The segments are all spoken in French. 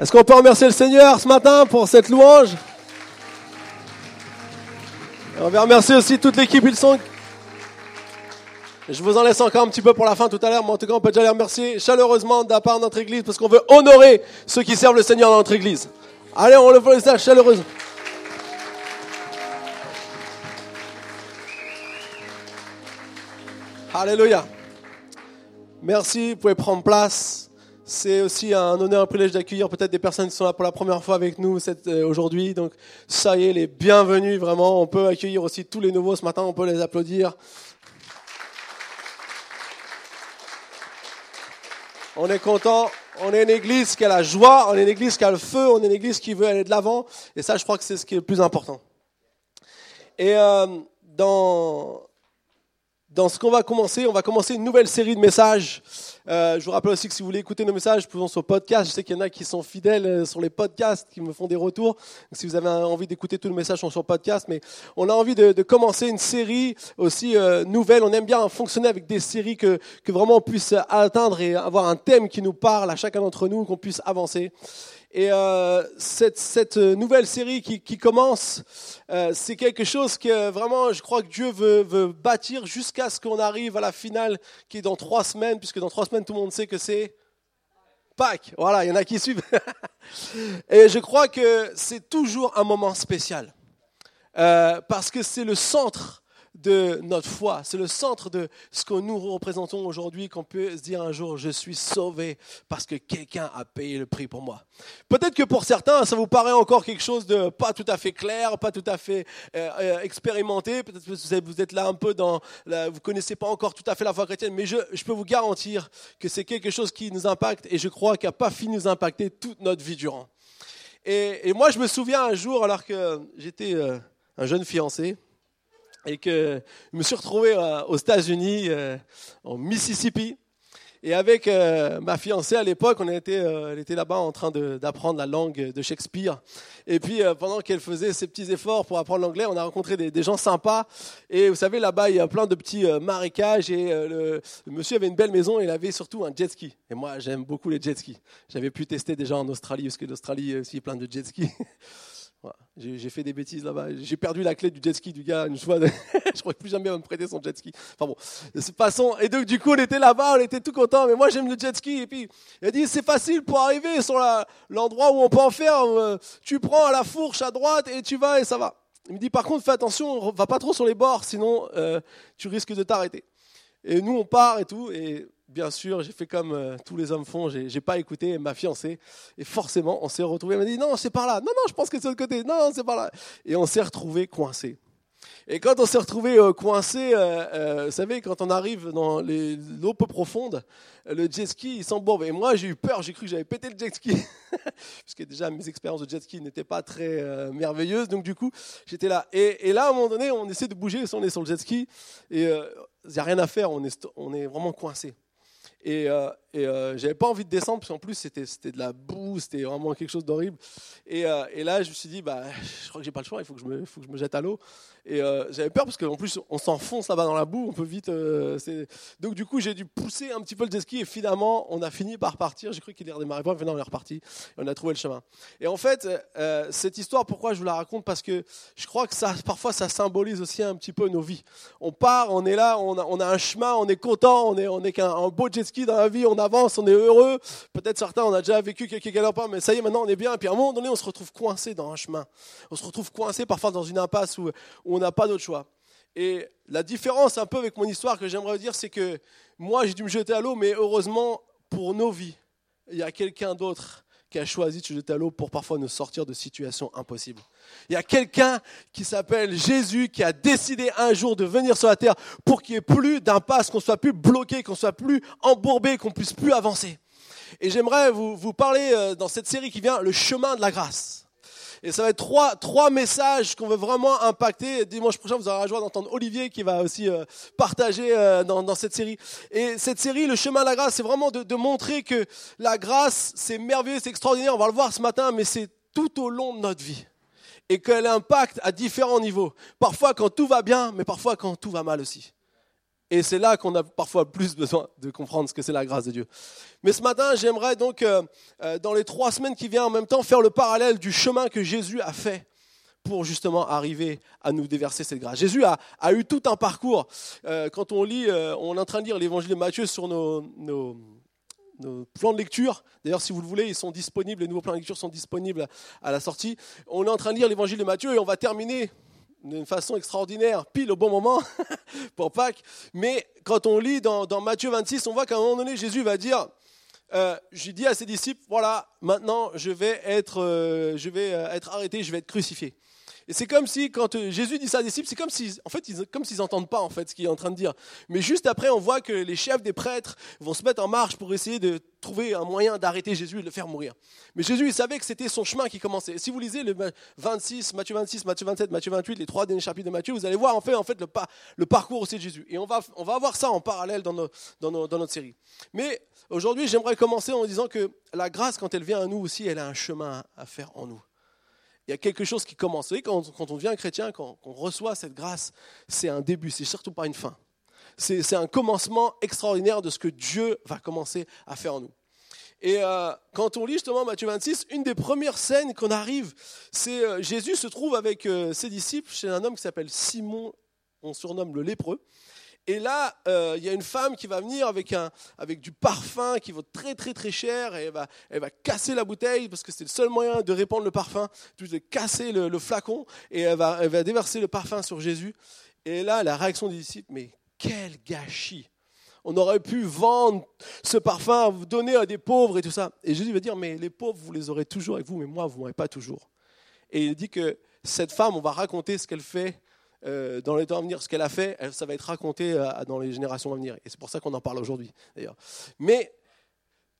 Est-ce qu'on peut remercier le Seigneur ce matin pour cette louange? On va remercier aussi toute l'équipe. Je vous en laisse encore un petit peu pour la fin tout à l'heure, mais en tout cas, on peut déjà les remercier chaleureusement de la part de notre Église parce qu'on veut honorer ceux qui servent le Seigneur dans notre Église. Allez, on le fait ça chaleureusement. Alléluia. Merci, vous pouvez prendre place. C'est aussi un honneur, un privilège d'accueillir peut-être des personnes qui sont là pour la première fois avec nous euh, aujourd'hui. Donc, ça y est, les bienvenus, vraiment. On peut accueillir aussi tous les nouveaux ce matin, on peut les applaudir. On est content. On est une église qui a la joie, on est une église qui a le feu, on est une église qui veut aller de l'avant. Et ça, je crois que c'est ce qui est le plus important. Et euh, dans, dans ce qu'on va commencer, on va commencer une nouvelle série de messages. Euh, je vous rappelle aussi que si vous voulez écouter nos messages, pouvons sur podcast. Je sais qu'il y en a qui sont fidèles euh, sur les podcasts, qui me font des retours. Si vous avez envie d'écouter tous nos messages, sont sur podcast. Mais on a envie de, de commencer une série aussi euh, nouvelle. On aime bien fonctionner avec des séries que, que vraiment on puisse atteindre et avoir un thème qui nous parle à chacun d'entre nous, qu'on puisse avancer. Et euh, cette, cette, nouvelle série qui, qui commence, euh, c'est quelque chose que vraiment, je crois que Dieu veut, veut bâtir jusqu'à ce qu'on arrive à la finale, qui est dans trois semaines, puisque dans trois semaines, tout le monde sait que c'est Pâques. Voilà, il y en a qui suivent. Et je crois que c'est toujours un moment spécial, euh, parce que c'est le centre de notre foi. C'est le centre de ce que nous représentons aujourd'hui, qu'on peut se dire un jour, je suis sauvé parce que quelqu'un a payé le prix pour moi. Peut-être que pour certains, ça vous paraît encore quelque chose de pas tout à fait clair, pas tout à fait euh, euh, expérimenté. Peut-être que vous êtes là un peu dans, la, vous connaissez pas encore tout à fait la foi chrétienne, mais je, peux vous garantir que c'est quelque chose qui nous impacte et je crois qu'il n'a pas fini de nous impacter toute notre vie durant. Et, et, moi, je me souviens un jour, alors que j'étais euh, un jeune fiancé, et que je me suis retrouvé euh, aux États-Unis, euh, en Mississippi. Et avec euh, ma fiancée à l'époque, on était, elle était là-bas en train d'apprendre la langue de Shakespeare. Et puis pendant qu'elle faisait ses petits efforts pour apprendre l'anglais, on a rencontré des, gens sympas. Et vous savez, là-bas, il y a plein de petits marécages. Et le, le, monsieur avait une belle maison et il avait surtout un jet ski. Et moi, j'aime beaucoup les jet skis. J'avais pu tester déjà en Australie, parce que l'Australie aussi plein de jet skis. J'ai fait des bêtises là-bas. J'ai perdu la clé du jet ski du gars une fois. je crois plus jamais me prêter son jet ski. Enfin bon, passons. Et donc du coup, on était là-bas, on était tout content. Mais moi, j'aime le jet ski. Et puis, il a dit, c'est facile pour arriver sur l'endroit où on peut en faire. Euh, tu prends la fourche à droite et tu vas et ça va. Il me dit, par contre, fais attention, va pas trop sur les bords, sinon euh, tu risques de t'arrêter. Et nous, on part et tout. Et bien sûr, j'ai fait comme euh, tous les hommes font, j'ai, j'ai pas écouté ma fiancée. Et forcément, on s'est retrouvé. Elle m'a dit non, c'est par là. Non, non, je pense que c'est de l'autre côté. Non, c'est par là. Et on s'est retrouvé coincé. Et quand on s'est retrouvé euh, coincé, euh, euh, vous savez, quand on arrive dans l'eau peu profonde, le jet ski, il s'embourbe. Et moi, j'ai eu peur, j'ai cru que j'avais pété le jet ski. Puisque déjà, mes expériences de jet ski n'étaient pas très merveilleuses. Donc, du coup, j'étais là. Et, et, là, à un moment donné, on essaie de bouger, on est sur le jet ski. Et il n'y a rien à faire, on est, on est vraiment coincé. Et, euh, et euh, j'avais pas envie de descendre, parce qu'en plus c'était, c'était de la boue, c'était vraiment quelque chose d'horrible. Et, euh, et, là, je me suis dit, bah, je crois que j'ai pas le choix, il faut que je me, faut que je me jette à l'eau. Et euh, j'avais peur parce qu'en plus on s'enfonce là-bas dans la boue, on peut vite. Donc du coup, j'ai dû pousser un petit peu le jet ski et finalement, on a fini par partir. J'ai cru qu'il redémarrer pas, mais non, on est reparti et on a trouvé le chemin. Et en fait, cette histoire, pourquoi je vous la raconte? Parce que je crois que ça, parfois, ça symbolise aussi un petit peu nos vies. On part, on est là, on a, on a un chemin, on est content, on est, on est qu'un beau jet ski dans la vie, on avance, on est heureux. Peut-être certains, on a déjà vécu quelques galopins, mais ça y est, maintenant on est bien. Et puis à un moment donné, on se retrouve coincé dans un chemin. On se retrouve coincé parfois dans une impasse où, où on n'a pas d'autre choix. Et la différence un peu avec mon histoire que j'aimerais dire, c'est que moi j'ai dû me jeter à l'eau, mais heureusement pour nos vies, il y a quelqu'un d'autre qui a choisi de jeter à pour parfois nous sortir de situations impossibles. Il y a quelqu'un qui s'appelle Jésus qui a décidé un jour de venir sur la terre pour qu'il n'y ait plus d'impasse, qu'on soit plus bloqué, qu'on soit plus embourbé, qu'on puisse plus avancer. Et j'aimerais vous, vous parler euh, dans cette série qui vient, le chemin de la grâce. Et ça va être trois, trois messages qu'on veut vraiment impacter. Dimanche prochain, vous aurez la joie d'entendre Olivier qui va aussi euh, partager euh, dans, cette série. Et cette série, le chemin de la grâce, c'est vraiment de, de montrer que la grâce, c'est merveilleux, c'est extraordinaire. On va le voir ce matin, mais c'est tout au long de notre vie. Et qu'elle impacte à différents niveaux. Parfois quand tout va bien, mais parfois quand tout va mal aussi. Et c'est là qu'on a parfois plus besoin de comprendre ce que c'est la grâce de Dieu. Mais ce matin, j'aimerais donc, euh, euh, dans les trois semaines qui viennent en même temps, faire le parallèle du chemin que Jésus a fait pour justement arriver à nous déverser cette grâce. Jésus a, eu tout un parcours. Euh, quand on lit, on est en train de lire l'évangile de Matthieu sur nos, nos, plans de lecture. D'ailleurs, si vous le voulez, ils sont disponibles, les nouveaux plans de lecture sont disponibles à la sortie. On est en train de lire l'évangile de Matthieu et on va terminer d'une façon extraordinaire, pile au bon moment pour Pâques. Mais quand on lit dans, Matthieu 26, on voit qu'à un moment donné, Jésus va dire, euh, j'ai dit à ses disciples, voilà, maintenant je vais être, euh, je vais euh, être arrêté, je vais être crucifié. Et c'est comme si, quand euh, Jésus dit ça à disciples, c'est comme s'ils en fait, comme s'ils n'entendent pas en fait, ce qu'il est en train de dire. Mais juste après, on voit que les chefs des prêtres vont se mettre en marche pour essayer de trouver un moyen d'arrêter Jésus et de le faire mourir. Mais Jésus, il savait que c'était son chemin qui commençait. Et si vous lisez le 26, Matthieu 26, Matthieu 27, Matthieu 28, les trois derniers chapitres de Matthieu, vous allez voir en fait, le, parcours aussi de Jésus. Et on va, on avoir ça en parallèle dans, dans notre série. Mais aujourd'hui, j'aimerais commencer en disant que la grâce, quand elle vient à nous aussi, elle a un chemin à faire en nous il y a quelque chose qui commence. Quand, on devient chrétien, quand, on reçoit cette grâce, c'est un début, c'est surtout pas une fin. C'est un commencement extraordinaire de ce que Dieu va commencer à faire en nous. Et euh, quand on lit justement Matthieu 26, une des premières scènes qu'on arrive, c'est euh, Jésus se trouve avec euh, ses disciples chez un homme qui s'appelle Simon, on surnomme le lépreux. Et là, euh, il y a une femme qui va venir avec, un, avec du parfum qui vaut très très très cher et elle va, elle va casser la bouteille parce que c'est le seul moyen de répandre le parfum, de casser le, flacon et elle va, elle va déverser le parfum sur Jésus. Et là, la réaction des disciples, mais quel gâchis on aurait pu vendre ce parfum, donner à des pauvres et tout ça. Et Jésus va dire, mais les pauvres, vous les aurez toujours avec vous, mais moi, vous ne m'aurez pas toujours. Et il dit que cette femme, on va raconter ce qu'elle fait euh, dans les temps à venir, ce qu'elle a fait, ça va être raconté euh, dans les générations à venir. Et c'est pour ça qu'on en parle aujourd'hui, d'ailleurs. Mais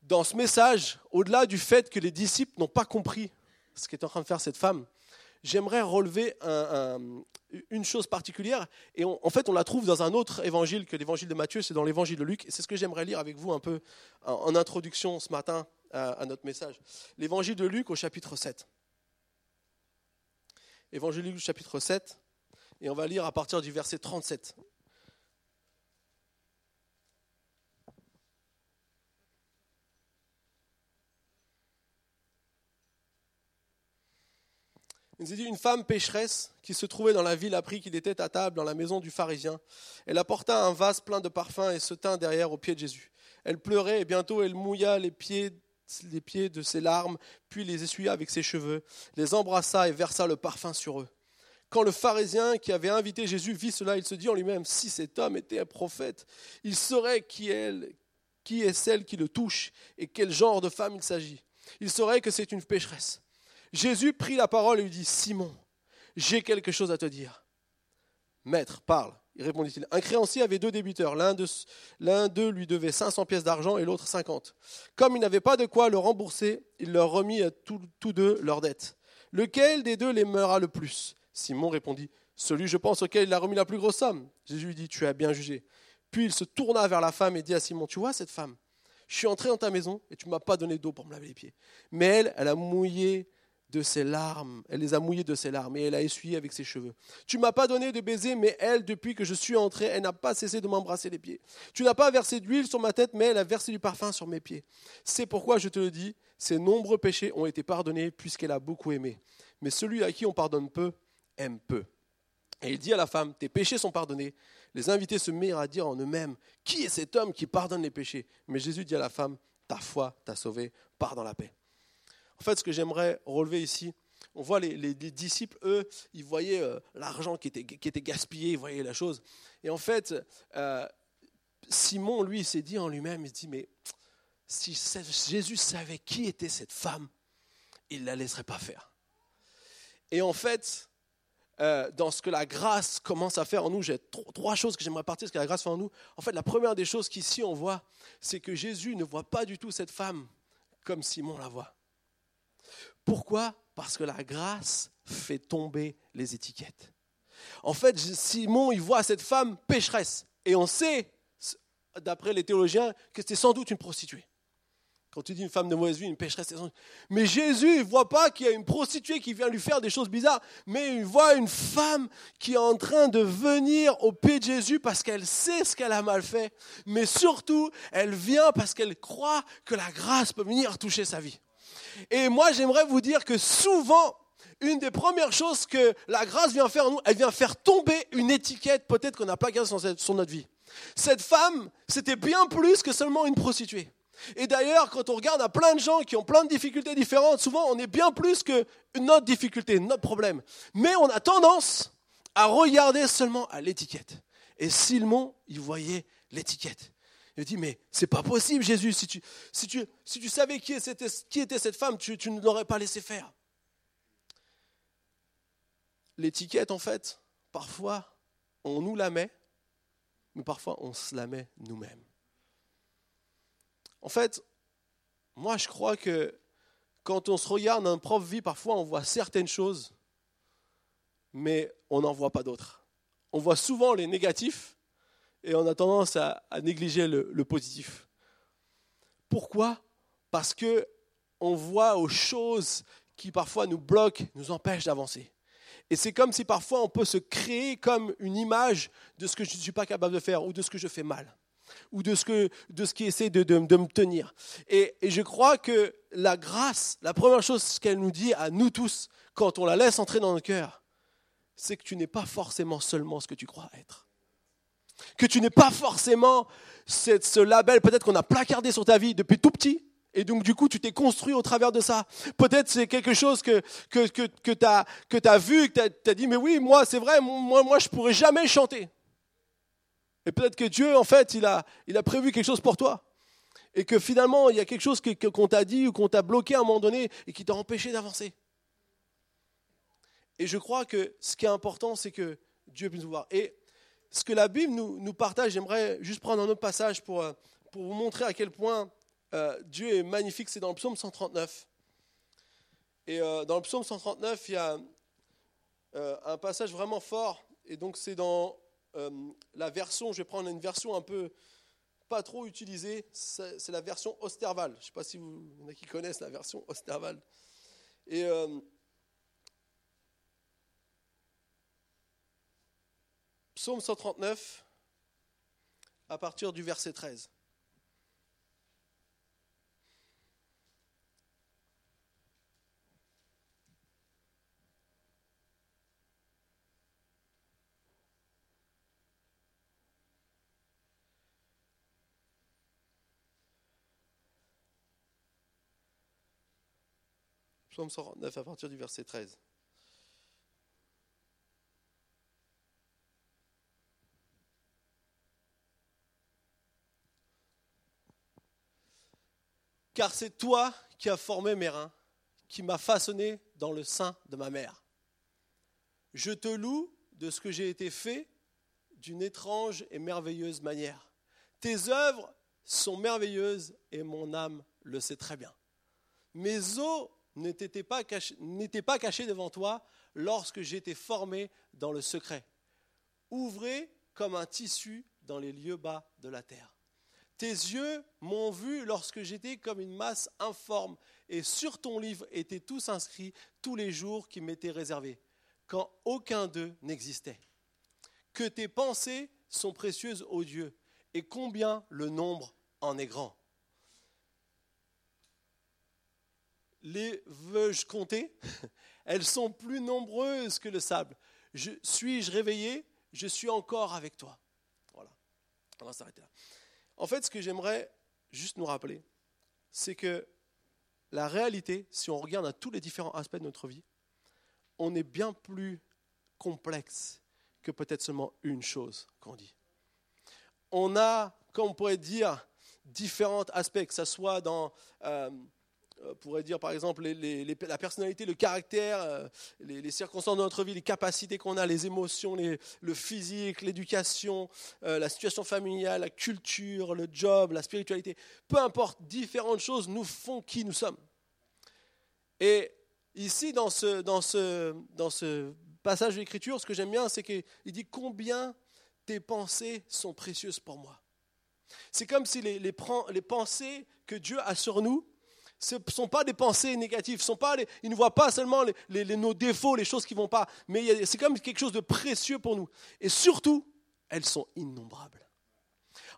dans ce message, au-delà du fait que les disciples n'ont pas compris ce qu'est en train de faire cette femme, j'aimerais relever une chose particulière. Et en fait, on la trouve dans un autre évangile que l'évangile de Matthieu, c'est dans l'évangile de Luc. Et c'est ce que j'aimerais lire avec vous un peu en, introduction ce matin à, notre message. L'évangile de Luc au chapitre 7. Évangile de Luc, chapitre 7. Et on va lire à partir du verset 37. Il nous dit une femme pécheresse qui se trouvait dans la ville apprit qu'il était à table dans la maison du pharisien. Elle apporta un vase plein de parfums et se tint derrière au pied de Jésus. Elle pleurait et bientôt elle mouilla pieds, les pieds de ses larmes, puis les essuya avec ses cheveux, les embrassa et versa le parfum sur eux. Quand le pharisien qui avait invité Jésus vit cela, il se dit en lui-même, si cet homme était un prophète, il saurait qui est, celle qui le touche et quel genre de femme il s'agit. Il saurait que c'est une pécheresse. Jésus prit la parole et lui dit, Simon, j'ai quelque chose à te dire. Maître, parle. Il répondit-il. Un créancier avait deux débiteurs. L'un d'eux lui devait 500 pièces d'argent et l'autre 50. Comme il n'avait pas de quoi le rembourser, il leur remit à tous deux leurs dettes. Lequel des deux les meura le plus? Simon répondit, Celui, je pense, auquel il a remis la plus grosse somme. Jésus lui dit, Tu as bien jugé. Puis il se tourna vers la femme et dit à Simon, Tu vois cette femme? Je suis entré dans ta maison et tu ne m'as pas donné d'eau pour me laver les pieds. Mais elle, elle a mouillé de ses larmes, elle les a mouillées de ses larmes et elle a essuyé avec ses cheveux. Tu ne m'as pas donné de baiser, mais elle, depuis que je suis entré, elle n'a pas cessé de m'embrasser les pieds. Tu n'as pas versé d'huile sur ma tête, mais elle a versé du parfum sur mes pieds. C'est pourquoi je te le dis, ses nombreux péchés ont été pardonnés puisqu'elle a beaucoup aimé. Mais celui à qui on pardonne peu, aime peu. Et il dit à la femme, tes péchés sont pardonnés. Les invités se mirent à dire en eux-mêmes, qui est cet homme qui pardonne les péchés? Mais Jésus dit à la femme, ta foi t'a sauvé, pars dans la paix. En fait, ce que j'aimerais relever ici, on voit les, disciples, eux, ils voyaient euh, l'argent qui était, qui était gaspillé, ils voyaient la chose. Et en fait, euh, Simon, lui, il s'est dit en lui-même, il se dit, mais si Jésus savait qui était cette femme, il ne la laisserait pas faire. Et en fait, euh, dans ce que la grâce commence à faire en nous, j'ai trois choses que j'aimerais partir de ce que la grâce fait en nous. En fait, la première des choses qu'ici on voit, c'est que Jésus ne voit pas du tout cette femme comme Simon la voit. Pourquoi? Parce que la grâce fait tomber les étiquettes. En fait, Simon, il voit cette femme pécheresse. Et on sait, d'après les théologiens, que c'était sans doute une prostituée. Quand tu dis une femme de mauvaise vie, une pécheresse, mais Jésus, il voit pas qu'il y a une prostituée qui vient lui faire des choses bizarres, mais il voit une femme qui est en train de venir au pied de Jésus parce qu'elle sait ce qu'elle a mal fait, mais surtout, elle vient parce qu'elle croit que la grâce peut venir toucher sa vie. Et moi, j'aimerais vous dire que souvent, une des premières choses que la grâce vient faire en nous, elle vient faire tomber une étiquette peut-être qu'on n'a pas gardée sur notre vie. Cette femme, c'était bien plus que seulement une prostituée. Et d'ailleurs, quand on regarde à plein de gens qui ont plein de difficultés différentes, souvent on est bien plus que notre difficulté, notre problème. Mais on a tendance à regarder seulement à l'étiquette. Et Simon, il voyait l'étiquette. Il dit, mais c'est pas possible, Jésus, si tu, si tu, si tu savais qui était, cette femme, tu, tu ne l'aurais pas laissé faire. L'étiquette, en fait, parfois, on nous la met, mais parfois, on se la met nous-mêmes. En fait, moi je crois que quand on se regarde dans propre vie, parfois on voit certaines choses, mais on n'en voit pas d'autres. On voit souvent les négatifs et on a tendance à, négliger le, le, positif. Pourquoi? Parce que on voit aux choses qui parfois nous bloquent, nous empêchent d'avancer. Et c'est comme si parfois on peut se créer comme une image de ce que je ne suis pas capable de faire ou de ce que je fais mal ou de ce, que, de ce qui essaie de, me tenir. Et, je crois que la grâce, la première chose qu'elle nous dit à nous tous, quand on la laisse entrer dans notre cœur, c'est que tu n'es pas forcément seulement ce que tu crois être. Que tu n'es pas forcément ce label peut-être qu'on a placardé sur ta vie depuis tout petit, et donc, du coup, tu t'es construit au travers de ça. Peut-être c'est quelque chose que, que, que, que tu as, as vu, que tu as, dit, mais oui, moi, c'est vrai, moi, moi je pourrais jamais chanter. Et peut-être que Dieu, en fait, il a, il a prévu quelque chose pour toi. Et que finalement, il y a quelque chose qu'on t'a dit ou qu'on t'a bloqué à un moment donné et qui t'a empêché d'avancer. Et je crois que ce qui est important, c'est que Dieu puisse nous voir. Et ce que la Bible nous, nous partage, j'aimerais juste prendre un autre passage pour, euh, pour vous montrer à quel point euh, Dieu est magnifique. C'est dans le psaume 139. Et euh, dans le psaume 139, il y a un passage vraiment fort. Et donc, c'est dans euh, la version, je vais prendre une version un peu pas trop utilisée, c'est la version Osterval. Je ne sais pas si vous, en a qui connaissent la version Osterval. Et euh, Psaume 139, à partir du verset 13. Psaume 149 à partir du verset 13. Car c'est toi qui as formé mes reins, qui m'as façonné dans le sein de ma mère. Je te loue de ce que j'ai été fait d'une étrange et merveilleuse manière. Tes œuvres sont merveilleuses et mon âme le sait très bien. Mes os n'était pas, caché, devant toi lorsque j'étais formé dans le secret. Ouvré comme un tissu dans les lieux bas de la terre. Tes yeux m'ont vu lorsque j'étais comme une masse informe, et sur ton livre étaient tous inscrits tous les jours qui m'étaient réservés, quand aucun d'eux n'existait. Que tes pensées sont précieuses aux dieux, et combien le nombre en est grand. Les veux-je compter? Elles sont plus nombreuses que le sable. Je, suis-je réveillé? Je suis encore avec toi. Voilà. On va s'arrêter là. En fait, ce que j'aimerais juste nous rappeler, c'est que la réalité, si on regarde à tous les différents aspects de notre vie, on est bien plus complexe que peut-être seulement une chose qu'on dit. On a, comme on pourrait dire, différents aspects, que ce soit dans euh, pourrait dire par exemple la personnalité, le caractère, euh, les, circonstances de notre vie, les capacités qu'on a, les émotions, le physique, l'éducation, euh, la situation familiale, la culture, le job, la spiritualité, peu importe, différentes choses nous font qui nous sommes. Et ici, dans ce, dans ce, dans ce passage de l'Écriture, ce que j'aime bien, c'est qu'il dit combien tes pensées sont précieuses pour moi. C'est comme si les, les, pensées que Dieu a sur nous, ce ne sont pas des pensées négatives, sont pas il ne voit pas seulement nos défauts, les choses qui ne vont pas, mais c'est comme quelque chose de précieux pour nous. Et surtout, elles sont innombrables.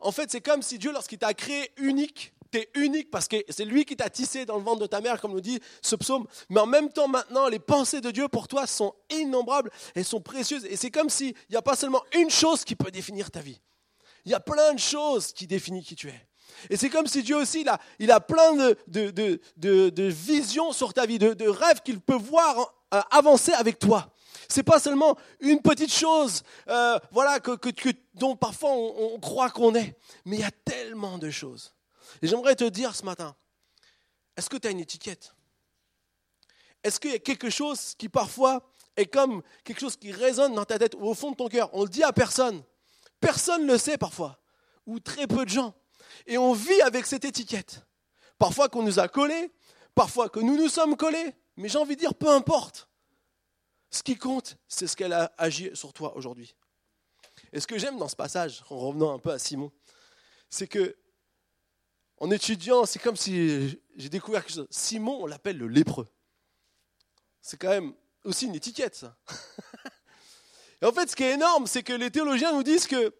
En fait, c'est comme si Dieu, lorsqu'il t'a créé unique, tu es unique parce que c'est lui qui t'a tissé dans le ventre de ta mère, comme nous dit ce psaume. Mais en même temps, maintenant, les pensées de Dieu pour toi sont innombrables et sont précieuses. Et c'est comme s'il n'y a pas seulement une chose qui peut définir ta vie. Il y a plein de choses qui définissent qui tu es. Et c'est comme si Dieu aussi, il a, plein de, visions sur ta vie, de, rêves qu'il peut voir euh, avancer avec toi. C'est pas seulement une petite chose, euh, voilà, que, dont parfois on, on croit qu'on est, mais il y a tellement de choses. Et j'aimerais te dire ce matin, est-ce que tu as une étiquette? Est-ce qu'il y a quelque chose qui parfois est comme quelque chose qui résonne dans ta tête ou au fond de ton cœur? On le dit à personne. Personne ne le sait parfois, ou très peu de gens. Et on vit avec cette étiquette. Parfois qu'on nous a collés, parfois que nous nous sommes collés, mais j'ai envie de dire, peu importe. Ce qui compte, c'est ce qu'elle a agi sur toi aujourd'hui. Et ce que j'aime dans ce passage, en revenant un peu à Simon, c'est que en étudiant, c'est comme si j'ai découvert quelque chose. Simon, on l'appelle le lépreux. C'est quand même aussi une étiquette, ça. Et en fait, ce qui est énorme, c'est que les théologiens nous disent que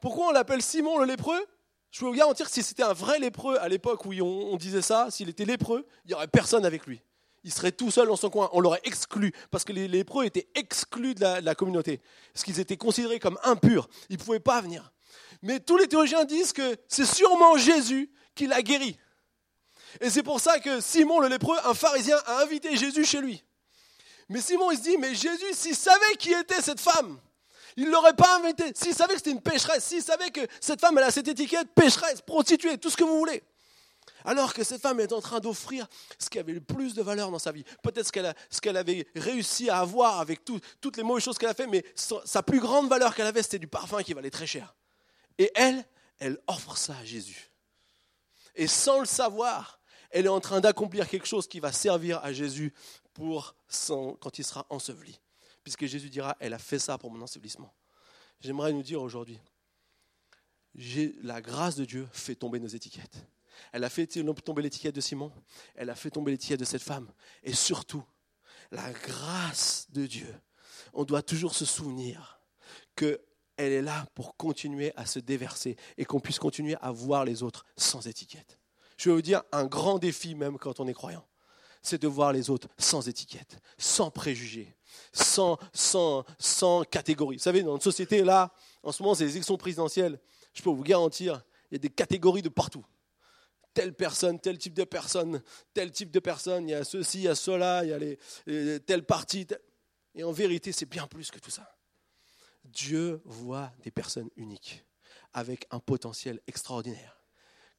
pourquoi on l'appelle Simon le lépreux? Je peux vous garantir que si c'était un vrai lépreux à l'époque où on, disait ça, s'il était lépreux, il n'y aurait personne avec lui. Il serait tout seul dans son coin. On l'aurait exclu parce que les lépreux étaient exclus de la, communauté. Parce qu'ils étaient considérés comme impurs. Ils ne pouvaient pas venir. Mais tous les théologiens disent que c'est sûrement Jésus qui l'a guéri. Et c'est pour ça que Simon le lépreux, un pharisien, a invité Jésus chez lui. Mais Simon, il se dit, mais Jésus, s'il savait qui était cette femme, il ne l'aurait pas invité. S'il savait que c'était une pécheresse, s'il savait que cette femme, elle a cette étiquette, pécheresse, prostituée, tout ce que vous voulez. Alors que cette femme est en train d'offrir ce qui avait le plus de valeur dans sa vie. Peut-être ce qu'elle, avait réussi à avoir avec toutes les mauvaises choses qu'elle a fait, mais sa plus grande valeur qu'elle avait, c'était du parfum qui valait très cher. Et elle, elle offre ça à Jésus. Et sans le savoir, elle est en train d'accomplir quelque chose qui va servir à Jésus quand il sera enseveli. Puisque Jésus dira, elle a fait ça pour mon ensevelissement. J'aimerais nous dire aujourd'hui, la grâce de Dieu fait tomber nos étiquettes. Elle a fait tomber l'étiquette de Simon, elle a fait tomber l'étiquette de cette femme. Et surtout, la grâce de Dieu. On doit toujours se souvenir que elle est là pour continuer à se déverser et qu'on puisse continuer à voir les autres sans étiquette. Je vais vous dire un grand défi même quand on est croyant, c'est de voir les autres sans étiquette, sans préjugés, sans, sans, sans catégorie. Vous savez, dans notre société, là, en ce moment, c'est les élections présidentielles. Je peux vous garantir, il y a des catégories de partout. Telle personne, tel type de personne, tel type de personne, il y a ceci, il y a cela, il y a les, tel parti. Et en vérité, c'est bien plus que tout ça. Dieu voit des personnes uniques, avec un potentiel extraordinaire.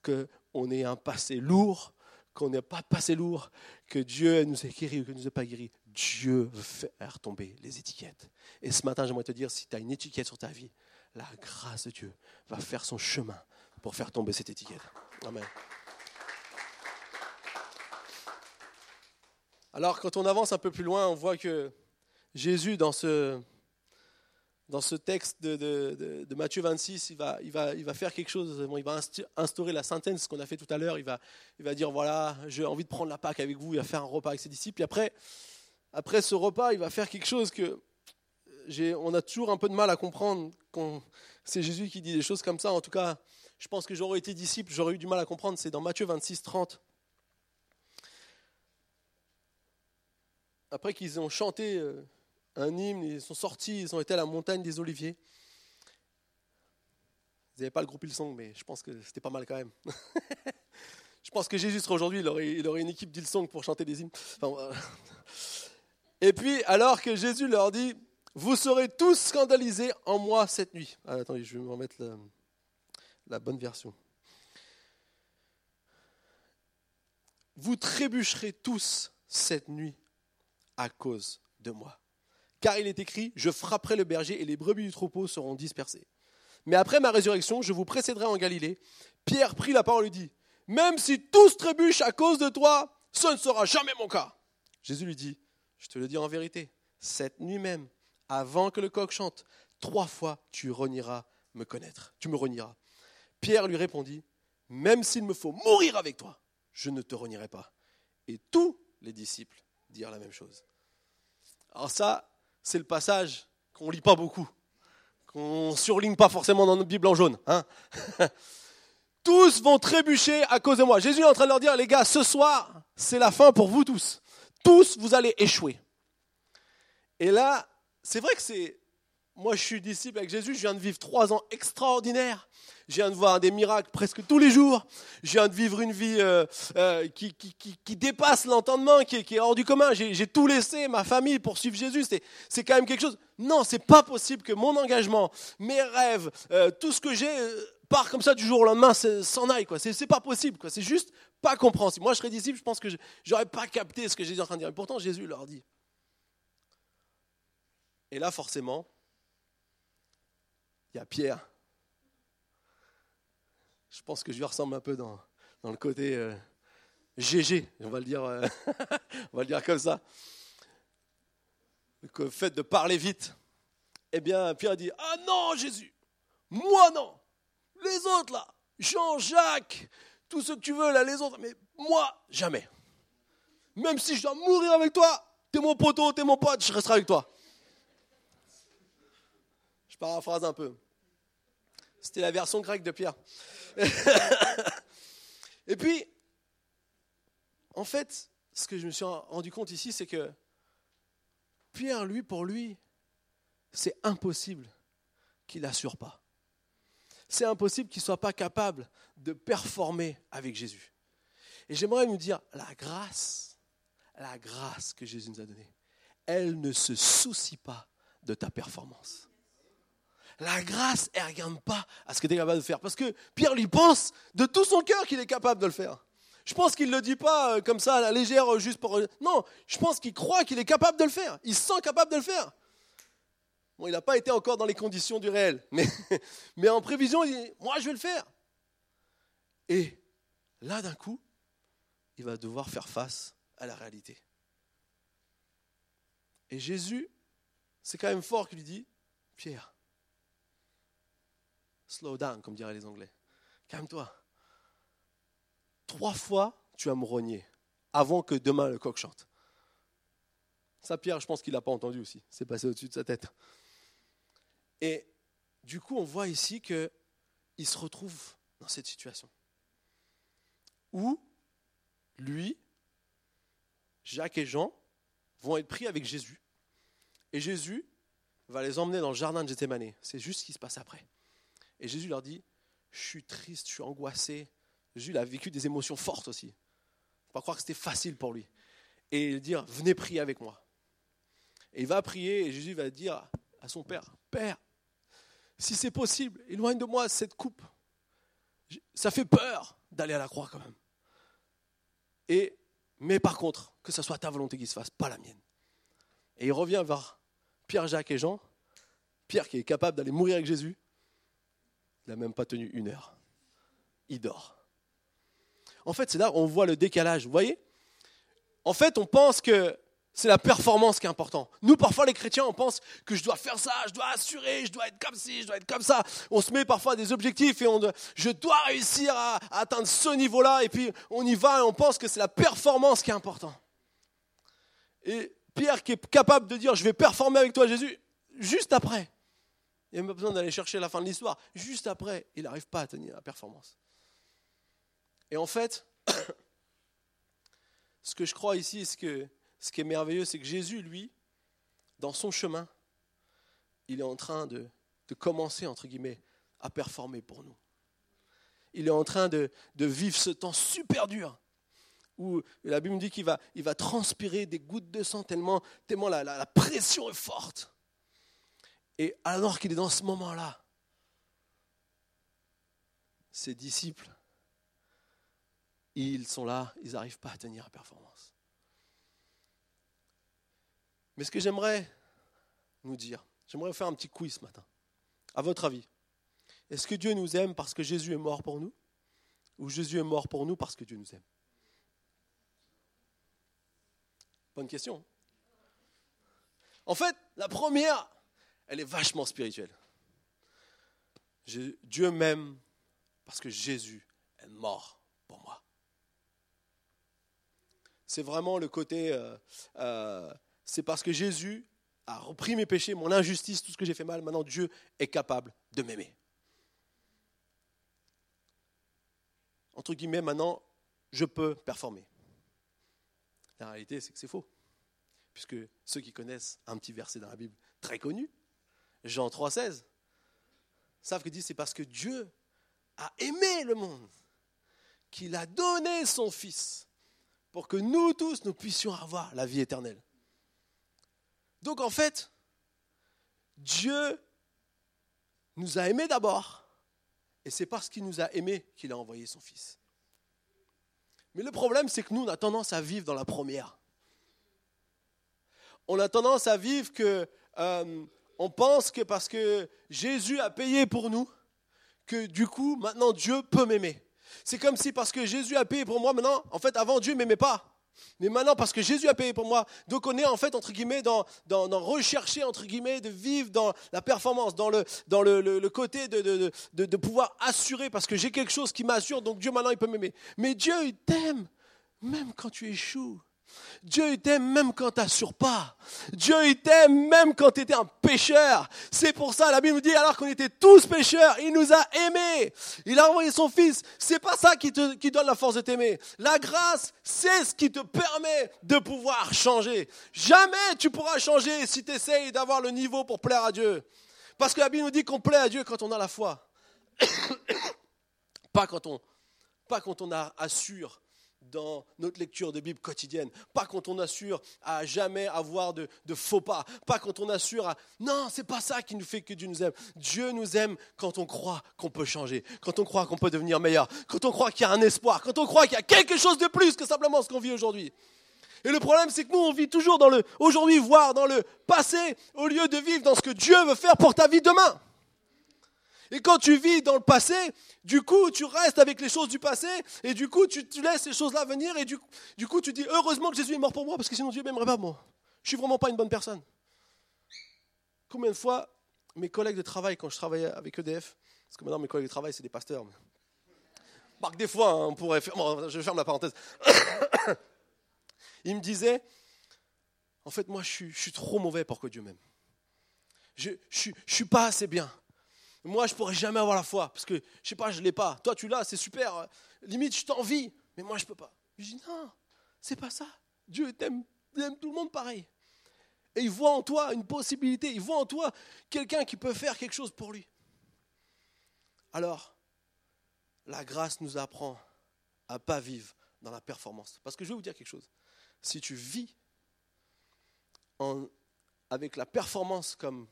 Qu'on ait un passé lourd, qu'on n'ait pas passé lourd, que Dieu nous ait guéri ou que nous ait pas guéri. Dieu veut faire tomber les étiquettes. Et ce matin, j'aimerais te dire, si tu as une étiquette sur ta vie, la grâce de Dieu va faire son chemin pour faire tomber cette étiquette. Amen. Alors, quand on avance un peu plus loin, on voit que Jésus, dans ce, dans ce texte de, Matthieu 26, il va, il, va, il va faire quelque chose, il va instaurer la synthèse, ce qu'on a fait tout à l'heure, il va, il va dire, voilà, j'ai envie de prendre la Pâque avec vous, il va faire un repas avec ses disciples, puis après, après ce repas, il va faire quelque chose que on a toujours un peu de mal à comprendre quand c'est Jésus qui dit des choses comme ça, en tout cas, je pense que j'aurais été disciple, j'aurais eu du mal à comprendre, c'est dans Matthieu 26, 30. Après qu'ils ont chanté... Euh, un hymne, ils sont sortis, ils ont été à la montagne des Oliviers. Vous n'avez pas le groupe Ilsong, mais je pense que c'était pas mal quand même. je pense que Jésus aujourd'hui, il aurait, une équipe d'Ilsong pour chanter des hymnes. Et puis, alors que Jésus leur dit, vous serez tous scandalisés en moi cette nuit. Ah, attendez, je vais me remettre la, la bonne version. Vous trébucherez tous cette nuit à cause de moi car il est écrit, je frapperai le berger et les brebis du troupeau seront dispersées. Mais après ma résurrection, je vous précéderai en Galilée. Pierre prit la parole et dit, même si tous trébuchent à cause de toi, ce ne sera jamais mon cas. Jésus lui dit, je te le dis en vérité, cette nuit même, avant que le coq chante, trois fois tu renieras me connaître, tu me renieras. Pierre lui répondit, Même s'il me faut mourir avec toi, je ne te renierai pas. Et tous les disciples dirent la même chose. Alors ça, c'est le passage qu'on ne lit pas beaucoup, qu'on surligne pas forcément dans notre Bible en jaune. Hein tous vont trébucher à cause de moi. Jésus est en train de leur dire, les gars, ce soir, c'est la fin pour vous tous. Tous, vous allez échouer. Et là, c'est vrai que c'est... Moi, je suis disciple avec Jésus, je viens de vivre trois ans extraordinaires. Je viens de voir des miracles presque tous les jours. Je viens de vivre une vie euh, euh, qui, dépasse l'entendement, qui, est hors du commun. J'ai tout laissé, ma famille, pour suivre Jésus. C'est quand même quelque chose. Non, c'est pas possible que mon engagement, mes rêves, euh, tout ce que j'ai part comme ça du jour au lendemain, s'en aille. quoi. C'est pas possible. quoi. C'est juste pas compréhensible. Moi, je serais disciple, je pense que j'aurais pas capté ce que Jésus est en train de dire. Et pourtant, Jésus leur dit. Et là, forcément, il y a Pierre. Je pense que je lui ressemble un peu dans, le côté GG, euh, on va le dire, euh, on va le dire comme ça. Le fait de parler vite. Eh bien, Pierre dit Ah non, Jésus, moi non. Les autres, là, Jean-Jacques, tout ce que tu veux, là, les autres, mais moi, jamais. Même si je dois mourir avec toi, t'es mon poteau, t'es mon pote, je resterai avec toi. Je paraphrase un peu. C'était la version grecque de Pierre. Et puis, en fait, ce que je me suis rendu compte ici, c'est que Pierre, lui, pour lui, c'est impossible qu'il n'assure pas c'est impossible qu'il ne soit pas capable de performer avec Jésus. Et j'aimerais nous dire, la grâce, la grâce que Jésus nous a donnée, elle ne se soucie pas de ta performance. La grâce, elle ne regarde pas à ce que tu es capable de faire. Parce que Pierre lui pense de tout son cœur qu'il est capable de le faire. Je pense qu'il ne le dit pas euh, comme ça à la légère, juste pour... Non, je pense qu'il croit qu'il est capable de le faire. Il se sent capable de le faire. Bon, il n'a pas été encore dans les conditions du réel, mais, mais en prévision, il dit, moi je vais le faire. Et là, d'un coup, il va devoir faire face à la réalité. Et Jésus, c'est quand même fort qu'il lui dit, Pierre, slow down, comme diraient les Anglais, calme-toi. Trois fois, tu vas me rogner avant que demain le coq chante. Ça, Pierre, je pense qu'il n'a pas entendu aussi. C'est passé au-dessus de sa tête. Et du coup, on voit ici qu'il se retrouve dans cette situation où lui, Jacques et Jean vont être pris avec Jésus. Et Jésus va les emmener dans le jardin de Gethsemane. C'est juste ce qui se passe après. Et Jésus leur dit, je suis triste, je suis angoissé. Jésus a vécu des émotions fortes aussi. Faut pas croire que c'était facile pour lui. Et il dire, venez prier avec moi. Et il va prier et Jésus va dire à son Père, Père, si c'est possible, éloigne de moi cette coupe. Ça fait peur d'aller à la croix quand même. Et, mais par contre, que ce soit ta volonté qui se fasse, pas la mienne. Et il revient vers Pierre, Jacques et Jean. Pierre qui est capable d'aller mourir avec Jésus, il n'a même pas tenu une heure. Il dort. En fait, c'est là où on voit le décalage. Vous voyez? En fait, on pense que c'est la performance qui est importante. Nous, parfois, les chrétiens, on pense que je dois faire ça, je dois assurer, je dois être comme ci, je dois être comme ça. On se met parfois des objectifs et on, je dois réussir à, atteindre ce niveau-là. Et puis, on y va et on pense que c'est la performance qui est importante. Et Pierre qui est capable de dire, je vais performer avec toi, Jésus, juste après. Il n'y a même pas besoin d'aller chercher la fin de l'histoire. Juste après, il n'arrive pas à tenir la performance. Et en fait, ce que je crois ici, c'est que ce qui est merveilleux, c'est que Jésus, lui, dans son chemin, il est en train de, commencer, entre guillemets, à performer pour nous. Il est en train de, vivre ce temps super dur, où la Bible dit qu'il va, transpirer des gouttes de sang tellement, tellement la, la pression est forte. Et alors qu'il est dans ce moment-là, ses disciples, ils sont là, ils n'arrivent pas à tenir la performance. Mais ce que j'aimerais nous dire, j'aimerais faire un petit quiz ce matin. À votre avis, est-ce que Dieu nous aime parce que Jésus est mort pour nous Ou Jésus est mort pour nous parce que Dieu nous aime? Bonne question. En fait, la première, elle est vachement spirituelle. Dieu m'aime Parce que Jésus est mort pour moi. C'est vraiment le côté, euh, euh, c'est parce que Jésus a repris mes péchés, mon injustice, tout ce que j'ai fait mal, maintenant Dieu est capable de m'aimer. Entre guillemets, maintenant, je peux performer. La réalité, c'est que c'est faux. Puisque ceux qui connaissent un petit verset dans la Bible très connu, Jean 3,16, savent que dit c'est parce que Dieu a aimé le monde qu'il a donné son Fils pour que nous tous, nous puissions avoir la vie éternelle. Donc en fait, Dieu nous a aimés d'abord, et c'est parce qu'il nous a aimés qu'il a envoyé son Fils. Mais le problème, c'est que nous, on a tendance à vivre dans la première. On a tendance à vivre que euh, on pense que parce que Jésus a payé pour nous, que du coup, maintenant Dieu peut m'aimer. C'est comme si parce que Jésus a payé pour moi, maintenant, en fait, avant Dieu ne m'aimait pas. Mais maintenant, parce que Jésus a payé pour moi, donc on est en fait, entre guillemets, dans, dans, rechercher, entre guillemets, de vivre dans la performance, dans le, côté de, de, pouvoir assurer, parce que j'ai quelque chose qui m'assure, donc Dieu maintenant, il peut m'aimer. Mais Dieu, il t'aime, même quand tu échoues. Dieu t'aime même quand tu n'assures pas. Dieu t'aime même quand tu étais un pécheur. C'est pour ça, la Bible nous dit, alors qu'on était tous pécheurs, il nous a aimés. Il a envoyé son Fils. C'est pas ça qui te donne la force de t'aimer. La grâce, c'est ce qui te permet de pouvoir changer. Jamais tu pourras changer si tu essayes d'avoir le niveau pour plaire à Dieu. Parce que la Bible nous dit qu'on plaît à Dieu quand on a la foi. pas quand on, pas quand on assure dans notre lecture de Bible quotidienne. Pas quand on assure à jamais avoir de, faux pas. Pas quand on assure à... Non, c'est pas ça qui nous fait que Dieu nous aime. Dieu nous aime quand on croit qu'on peut changer, quand on croit qu'on peut devenir meilleur, quand on croit qu'il y a un espoir, quand on croit qu'il y a quelque chose de plus que simplement ce qu'on vit aujourd'hui. Et le problème, c'est que nous, on vit toujours dans le aujourd'hui, voire dans le passé, au lieu de vivre dans ce que Dieu veut faire pour ta vie demain. Et quand tu vis dans le passé, du coup, tu restes avec les choses du passé, et du coup, tu, laisses ces choses-là venir, et du, du, coup, tu dis, heureusement que Jésus est mort pour moi, parce que sinon Dieu m'aimerait pas moi. Je suis vraiment pas une bonne personne. Combien de fois, mes collègues de travail, quand je travaillais avec EDF, parce que maintenant mes collègues de travail, c'est des pasteurs, mais... des fois, hein, on pourrait faire, je ferme la parenthèse, ils me disaient, en fait, moi, je suis, je suis trop mauvais pour que Dieu m'aime. Je ne suis pas assez bien. Moi, je pourrais jamais avoir la foi parce que je sais pas, je l'ai pas. Toi, tu l'as, c'est super. Limite, je t'envie, mais moi, je peux pas. Je dis non, c'est pas ça. Dieu t'aime, aime tout le monde pareil. Et il voit en toi une possibilité. Il voit en toi quelqu'un qui peut faire quelque chose pour lui. Alors, la grâce nous apprend à pas vivre dans la performance. Parce que je vais vous dire quelque chose. Si tu vis avec la performance comme,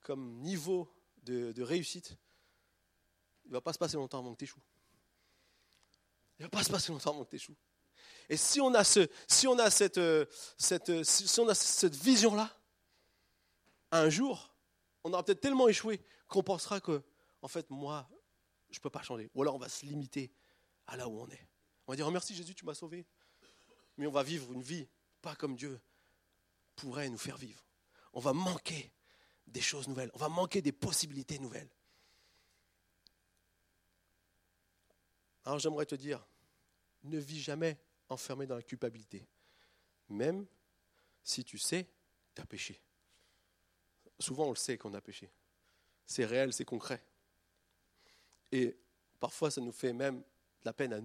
comme niveau de, réussite, il ne va pas se passer longtemps avant que tu échoues. Il ne va pas se passer longtemps avant que tu échoues. Et si on a, ce, si on a cette, cette, si on a cette vision-là, un jour, on aura peut-être tellement échoué qu'on pensera que, en fait, moi, je ne peux pas changer. Ou alors on va se limiter à là où on est. On va dire, oh, merci Jésus, tu m'as sauvé. Mais on va vivre une vie pas comme Dieu pourrait nous faire vivre. On va manquer des choses nouvelles, on va manquer des possibilités nouvelles. Alors j'aimerais te dire, ne vis jamais enfermé dans la culpabilité, même si tu sais tu as péché. Souvent on le sait qu'on a péché. C'est réel, c'est concret. Et parfois ça nous fait même de la peine à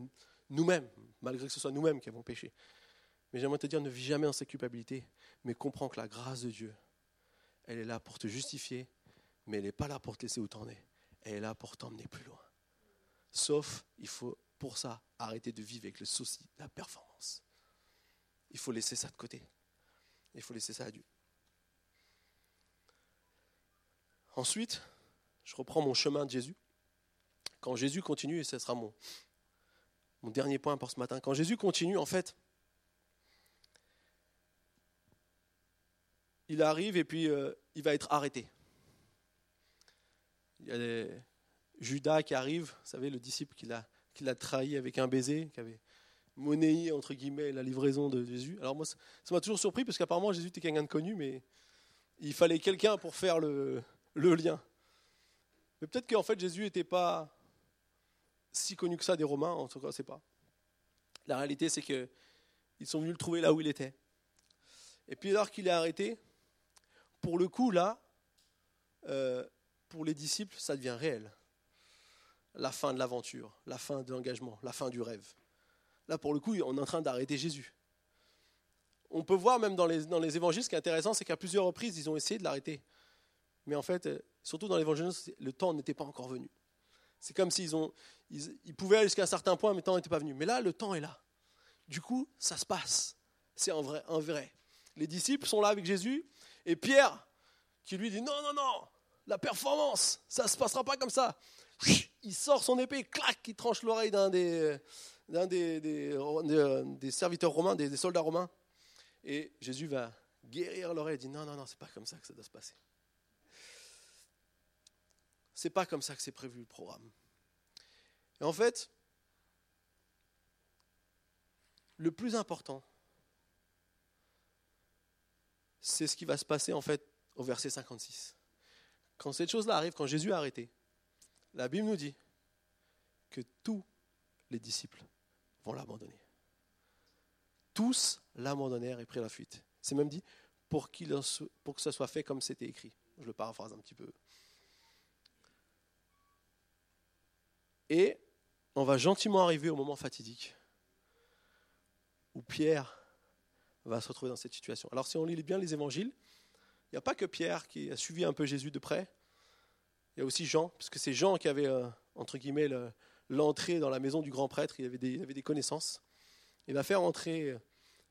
nous-mêmes, malgré que ce soit nous-mêmes qui avons péché. Mais j'aimerais te dire, ne vis jamais dans cette culpabilité, mais comprends que la grâce de Dieu elle est là pour te justifier, mais elle n'est pas là pour te laisser où t'en es. Elle est là pour t'emmener plus loin. Sauf, il faut pour ça arrêter de vivre avec le souci de la performance. Il faut laisser ça de côté. Il faut laisser ça à Dieu. Ensuite, je reprends mon chemin de Jésus. Quand Jésus continue, et ce sera mon, mon dernier point pour ce matin, quand Jésus continue, en fait, il arrive et puis euh, il va être arrêté. Il y a Judas qui arrive, vous savez, le disciple qui l'a, trahi avec un baiser, qui avait monnayé, entre guillemets, la livraison de Jésus. Alors moi, ça m'a toujours surpris parce qu'apparemment Jésus était quelqu'un de connu, mais il fallait quelqu'un pour faire le, lien. Mais peut-être qu'en fait Jésus n'était pas si connu que ça des Romains, en tout cas, c'est pas. La réalité, c'est qu'ils sont venus le trouver là où il était. Et puis, alors qu'il est arrêté, pour le coup, là, euh, pour les disciples, ça devient réel. La fin de l'aventure, la fin de l'engagement, la fin du rêve. Là, pour le coup, on est en train d'arrêter Jésus. On peut voir même dans les, dans les évangiles, ce qui est intéressant, c'est qu'à plusieurs reprises, ils ont essayé de l'arrêter. Mais en fait, euh, surtout dans l'évangile, le temps n'était pas encore venu. C'est comme s'ils ont, ils, pouvaient aller jusqu'à un certain point, mais le temps n'était pas venu. Mais là, le temps est là. Du coup, ça se passe. C'est en vrai, en vrai. Les disciples sont là avec Jésus, et Pierre, qui lui dit non, non, non, la performance, ça ne se passera pas comme ça. Il sort son épée, clac, il tranche l'oreille d'un des, serviteurs romains, des, soldats romains. Et Jésus va guérir l'oreille et dit non, non, non, c'est pas comme ça que ça doit se passer. C'est pas comme ça que c'est prévu le programme. Et en fait, le plus important, c'est ce qui va se passer en fait au verset 56. Quand cette chose-là arrive, quand Jésus a arrêté, la Bible nous dit que tous les disciples vont l'abandonner. Tous l'abandonnèrent et prirent la fuite. C'est même dit pour, pour que ça soit fait comme c'était écrit. Je le paraphrase un petit peu. Et on va gentiment arriver au moment fatidique où Pierre va se retrouver dans cette situation. Alors si on lit bien les évangiles, il n'y a pas que Pierre qui a suivi un peu Jésus de près, il y a aussi Jean, puisque c'est Jean qui avait, euh, entre guillemets, l'entrée dans la maison du grand prêtre, il avait des, avait des connaissances. Il va faire entrer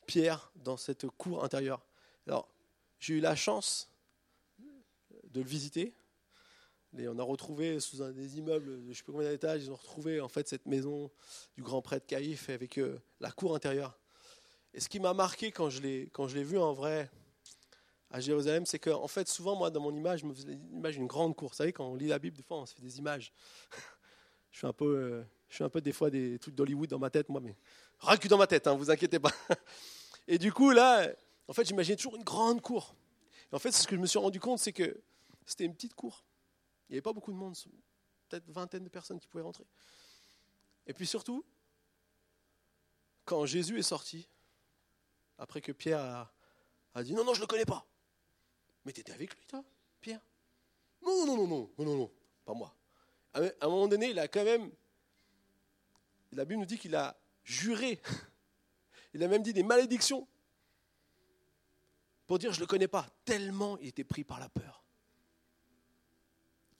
Pierre dans cette cour intérieure. Alors, j'ai eu la chance de le visiter, on a retrouvé sous un des immeubles, je ne sais pas combien d'étages, ils ont retrouvé en fait cette maison du grand prêtre Caïphe avec euh, la cour intérieure. Et ce qui m'a marqué quand je l'ai vu en vrai à Jérusalem, c'est qu'en en fait souvent moi dans mon image, je me faisais l'image d'une grande cour. Vous savez quand on lit la Bible, des fois on se fait des images. je suis un peu, euh, je suis un peu des fois des trucs d'Hollywood dans ma tête moi, mais que dans ma tête, hein, vous inquiétez pas. Et du coup là, en fait j'imaginais toujours une grande cour. Et en fait ce que je me suis rendu compte, c'est que c'était une petite cour. Il n'y avait pas beaucoup de monde, peut-être vingtaine de personnes qui pouvaient rentrer. Et puis surtout, quand Jésus est sorti, après que Pierre a, dit non, non, je ne le connais pas. Mais tu étais avec lui, toi, Pierre? Non, non, non, non, non, non, non, pas moi. À un moment donné, il a quand même. La Bible nous dit qu'il a juré. Il a même dit des malédictions pour dire je ne le connais pas, tellement il était pris par la peur.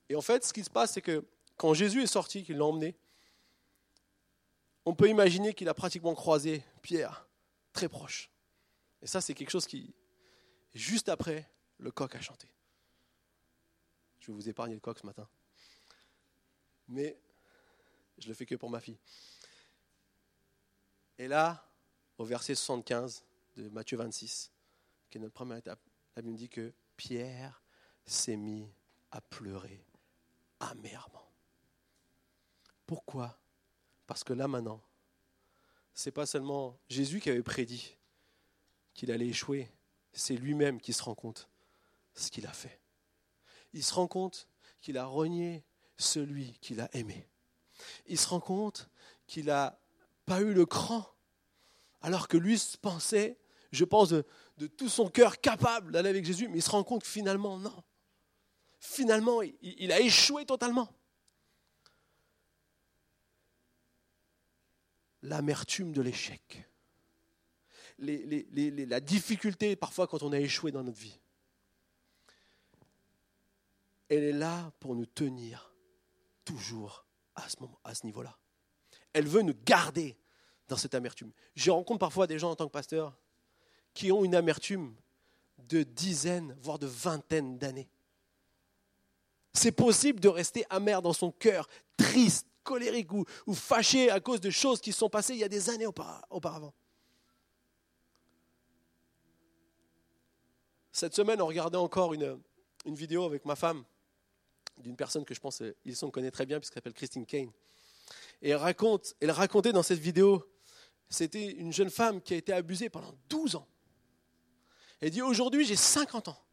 Et en fait, ce qui se passe, c'est que quand Jésus est sorti, qu'il l'a emmené, on peut imaginer qu'il a pratiquement croisé Pierre très proche. Et ça, c'est quelque chose qui, juste après, le coq a chanté. Je vais vous épargner le coq ce matin. Mais je le fais que pour ma fille. Et là, au verset 75 de Matthieu 26, qui est notre première étape, la Bible dit que Pierre s'est mis à pleurer amèrement. Pourquoi? Parce que là maintenant, c'est pas seulement Jésus qui avait prédit qu'il allait échouer, c'est lui-même qui se rend compte ce qu'il a fait. Il se rend compte qu'il a renié celui qu'il a aimé. Il se rend compte qu'il n'a pas eu le cran, alors que lui pensait, je pense, de, tout son cœur capable d'aller avec Jésus, mais il se rend compte que finalement, non finalement, il, a échoué totalement. L'amertume de l'échec. La difficulté parfois quand on a échoué dans notre vie. Elle est là pour nous tenir toujours à ce, moment, à ce niveau-là. Elle veut nous garder dans cette amertume. Je rencontre parfois des gens en tant que pasteur qui ont une amertume de dizaines, voire de vingtaines d'années. C'est possible de rester amer dans son cœur, triste, colérique ou, fâché à cause de choses qui sont passées il y a des années auparavant. Cette semaine, on regardait encore une, vidéo avec ma femme d'une personne que je pense qu'ils sont connaît très bien puisqu'elle s'appelle Christine Kane. Et elle, raconte, elle racontait dans cette vidéo, c'était une jeune femme qui a été abusée pendant 12 ans. Elle dit aujourd'hui j'ai 50 ans.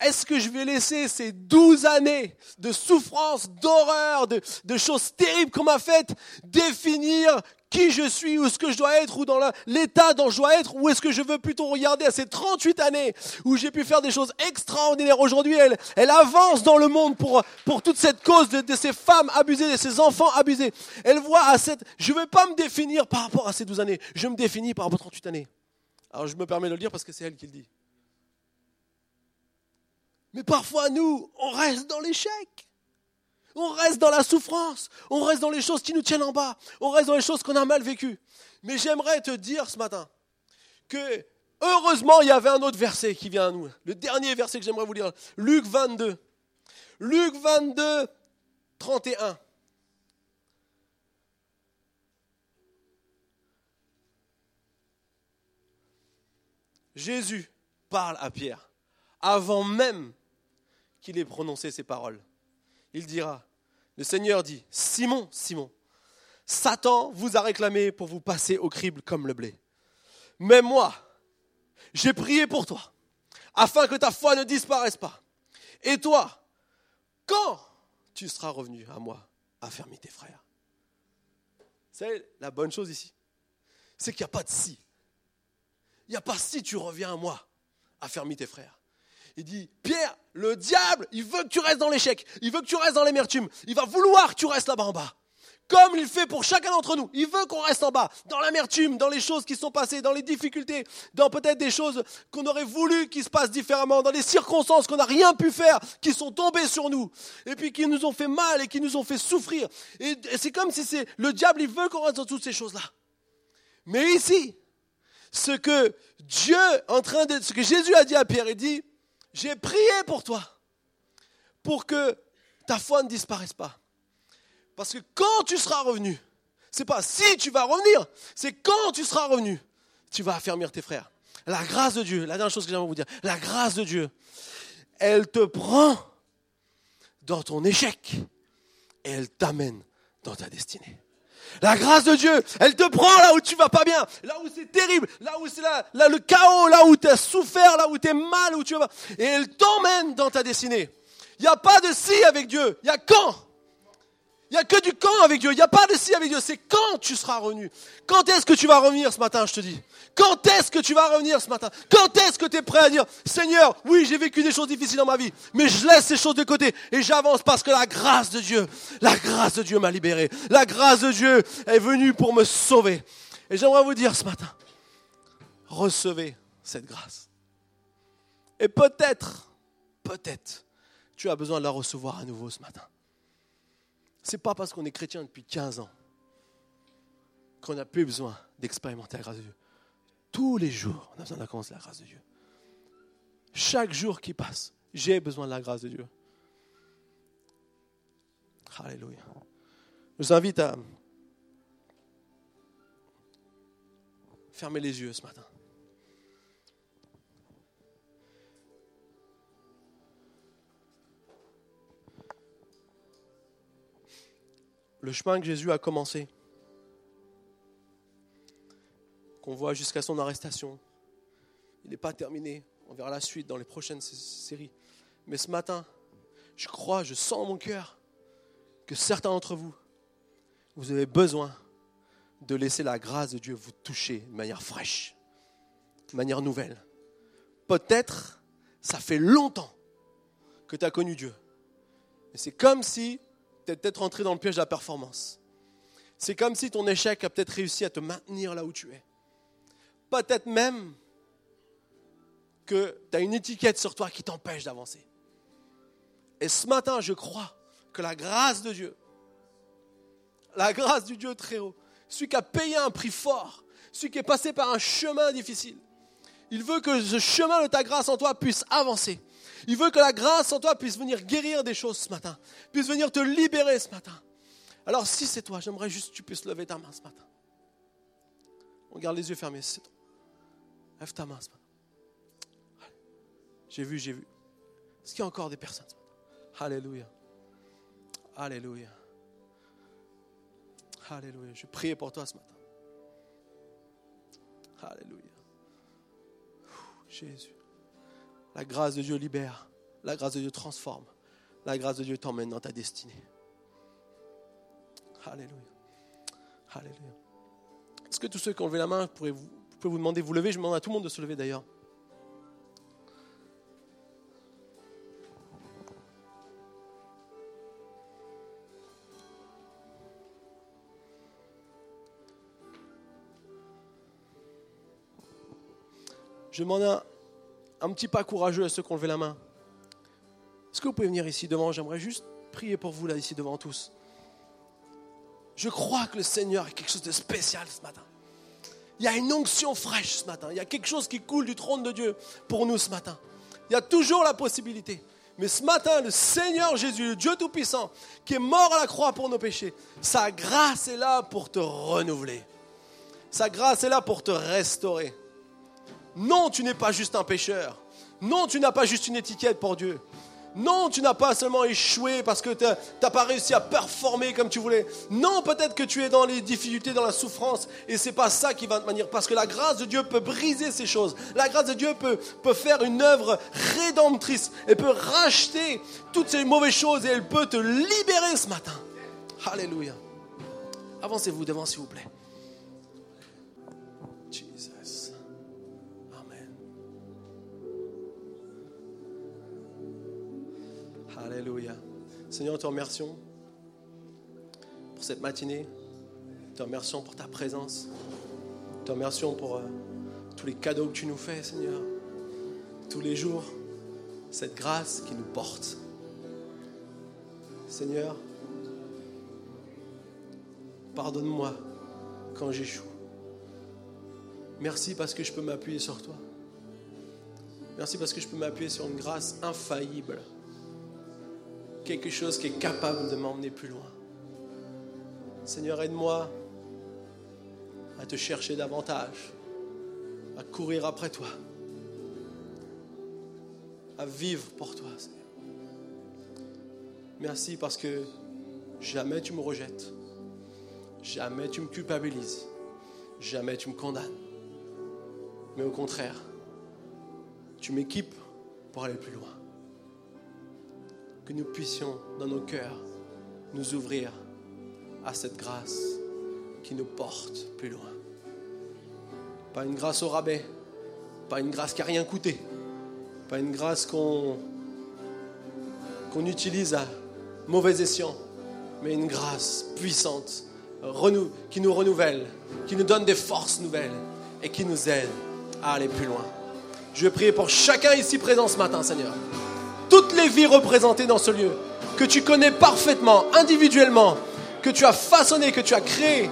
Est-ce que je vais laisser ces douze années de souffrance, d'horreur, de, de choses terribles qu'on m'a faites définir qui je suis, où ce que je dois être, ou dans l'état dont je dois être, ou est-ce que je veux plutôt regarder à ces 38 années où j'ai pu faire des choses extraordinaires. Aujourd'hui, elle, elle avance dans le monde pour, pour toute cette cause de, de ces femmes abusées, de ces enfants abusés. Elle voit à cette, je ne veux pas me définir par rapport à ces 12 années, je me définis par rapport à 38 années. Alors je me permets de le dire parce que c'est elle qui le dit. Mais parfois, nous, on reste dans l'échec. On reste dans la souffrance, on reste dans les choses qui nous tiennent en bas, on reste dans les choses qu'on a mal vécues. Mais j'aimerais te dire ce matin que heureusement il y avait un autre verset qui vient à nous. Le dernier verset que j'aimerais vous lire, Luc 22. Luc 22, 31. Jésus parle à Pierre avant même qu'il ait prononcé ces paroles il dira, le Seigneur dit, Simon, Simon, Satan vous a réclamé pour vous passer au crible comme le blé. Mais moi, j'ai prié pour toi, afin que ta foi ne disparaisse pas. Et toi, quand tu seras revenu à moi, affermis tes frères. C'est la bonne chose ici. C'est qu'il n'y a pas de si. Il n'y a pas si tu reviens à moi, affermis tes frères. Il dit, Pierre, le diable, il veut que tu restes dans l'échec, il veut que tu restes dans l'amertume, il va vouloir que tu restes là-bas en bas. Comme il fait pour chacun d'entre nous. Il veut qu'on reste en bas, dans l'amertume, dans les choses qui sont passées, dans les difficultés, dans peut-être des choses qu'on aurait voulu qui se passent différemment, dans des circonstances qu'on n'a rien pu faire, qui sont tombées sur nous, et puis qui nous ont fait mal et qui nous ont fait souffrir. Et c'est comme si c'est le diable, il veut qu'on reste dans toutes ces choses-là. Mais ici, ce que Dieu, en train de, ce que Jésus a dit à Pierre, il dit, j'ai prié pour toi, pour que ta foi ne disparaisse pas. Parce que quand tu seras revenu, c'est pas si tu vas revenir, c'est quand tu seras revenu, tu vas affermir tes frères. La grâce de Dieu, la dernière chose que j'aimerais vous dire, la grâce de Dieu, elle te prend dans ton échec et elle t'amène dans ta destinée. La grâce de Dieu, elle te prend là où tu vas pas bien, là où c'est terrible, là où c'est là, le chaos, là où tu as souffert, là où tu es mal, où tu vas. Et elle t'emmène dans ta destinée. Il n'y a pas de si avec Dieu, il y a quand? Il n'y a que du quand avec Dieu. Il n'y a pas de si avec Dieu. C'est quand tu seras revenu. Quand est-ce que tu vas revenir ce matin, je te dis? Quand est-ce que tu vas revenir ce matin? Quand est-ce que tu es prêt à dire, Seigneur, oui, j'ai vécu des choses difficiles dans ma vie, mais je laisse ces choses de côté et j'avance parce que la grâce de Dieu, la grâce de Dieu m'a libéré. La grâce de Dieu est venue pour me sauver. Et j'aimerais vous dire ce matin, recevez cette grâce. Et peut-être, peut-être, tu as besoin de la recevoir à nouveau ce matin. N'est pas parce qu'on est chrétien depuis 15 ans qu'on n'a plus besoin d'expérimenter la grâce de Dieu. Tous les jours, on a besoin de la grâce de Dieu. Chaque jour qui passe, j'ai besoin de la grâce de Dieu. Alléluia. Je vous invite à fermer les yeux ce matin. Le chemin que Jésus a commencé, qu'on voit jusqu'à son arrestation, il n'est pas terminé. On verra la suite dans les prochaines séries. Mais ce matin, je crois, je sens en mon cœur que certains d'entre vous, vous avez besoin de laisser la grâce de Dieu vous toucher de manière fraîche, de manière nouvelle. Peut-être, ça fait longtemps que tu as connu Dieu. Mais c'est comme si es peut-être rentré dans le piège de la performance. C'est comme si ton échec a peut-être réussi à te maintenir là où tu es. Peut-être même que tu as une étiquette sur toi qui t'empêche d'avancer. Et ce matin, je crois que la grâce de Dieu, la grâce du Dieu très haut, celui qui a payé un prix fort, celui qui est passé par un chemin difficile, il veut que ce chemin de ta grâce en toi puisse avancer. Il veut que la grâce en toi puisse venir guérir des choses ce matin, puisse venir te libérer ce matin. Alors si c'est toi, j'aimerais juste que tu puisses lever ta main ce matin. On garde les yeux fermés, c'est toi. Lève ta main ce matin. J'ai vu, j'ai vu. Est-ce qu'il y a encore des personnes ce matin? Alléluia. Alléluia. Alléluia. Je prie pour toi ce matin. Alléluia. Jésus. La grâce de Dieu libère. la grâce de Dieu transforme. La grâce de Dieu t'emmène dans ta destinée. Alléluia. Alléluia. Est-ce que tous ceux qui ont levé la main, pourraient vous, pouvez vous demander de vous lever Je demande à tout le monde de se lever d'ailleurs. Je demande un, un petit pas courageux à ceux qui ont levé la main. Est-ce que vous pouvez venir ici devant? J'aimerais juste prier pour vous là, ici devant tous. Je crois que le Seigneur a quelque chose de spécial ce matin. Il y a une onction fraîche ce matin. Il y a quelque chose qui coule du trône de Dieu pour nous ce matin. Il y a toujours la possibilité. Mais ce matin, le Seigneur Jésus, le Dieu Tout-Puissant, qui est mort à la croix pour nos péchés, sa grâce est là pour te renouveler. Sa grâce est là pour te restaurer. Non, tu n'es pas juste un pécheur. Non, tu n'as pas juste une étiquette pour Dieu. Non, tu n'as pas seulement échoué parce que tu n'as pas réussi à performer comme tu voulais. Non, peut-être que tu es dans les difficultés, dans la souffrance, et c'est pas ça qui va te manier. Parce que la grâce de Dieu peut briser ces choses. La grâce de Dieu peut, peut faire une œuvre rédemptrice. Elle peut racheter toutes ces mauvaises choses et elle peut te libérer ce matin. Alléluia. Avancez-vous devant, s'il vous plaît. Alléluia. Seigneur, te remercions pour cette matinée. Te remercions pour ta présence. Te remercions pour euh, tous les cadeaux que tu nous fais, Seigneur. Tous les jours, cette grâce qui nous porte. Seigneur, pardonne-moi quand j'échoue. Merci parce que je peux m'appuyer sur toi. Merci parce que je peux m'appuyer sur une grâce infaillible quelque chose qui est capable de m'emmener plus loin. Seigneur, aide-moi à te chercher davantage, à courir après toi, à vivre pour toi. Merci parce que jamais tu me rejettes, jamais tu me culpabilises, jamais tu me condamnes, mais au contraire, tu m'équipes pour aller plus loin que nous puissions, dans nos cœurs, nous ouvrir à cette grâce qui nous porte plus loin. Pas une grâce au rabais, pas une grâce qui n'a rien coûté, pas une grâce qu'on utilise à mauvais escient, mais une grâce puissante, qui nous renouvelle, qui nous donne des forces nouvelles et qui nous aide à aller plus loin. Je vais prier pour chacun ici présent ce matin, Seigneur toutes les vies représentées dans ce lieu, que tu connais parfaitement, individuellement, que tu as façonné, que tu as créé.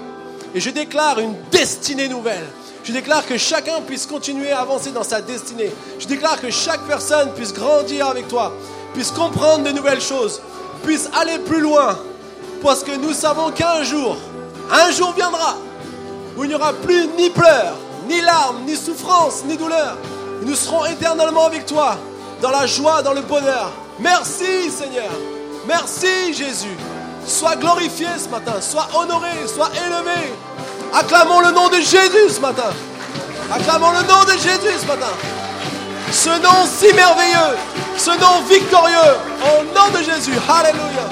Et je déclare une destinée nouvelle. Je déclare que chacun puisse continuer à avancer dans sa destinée. Je déclare que chaque personne puisse grandir avec toi, puisse comprendre de nouvelles choses, puisse aller plus loin. Parce que nous savons qu'un jour, un jour viendra où il n'y aura plus ni pleurs, ni larmes, ni souffrance, ni douleur. nous serons éternellement avec toi dans la joie, dans le bonheur. Merci Seigneur. Merci Jésus. Sois glorifié ce matin, sois honoré, sois élevé. Acclamons le nom de Jésus ce matin. Acclamons le nom de Jésus ce matin. Ce nom si merveilleux, ce nom victorieux, au nom de Jésus. Alléluia.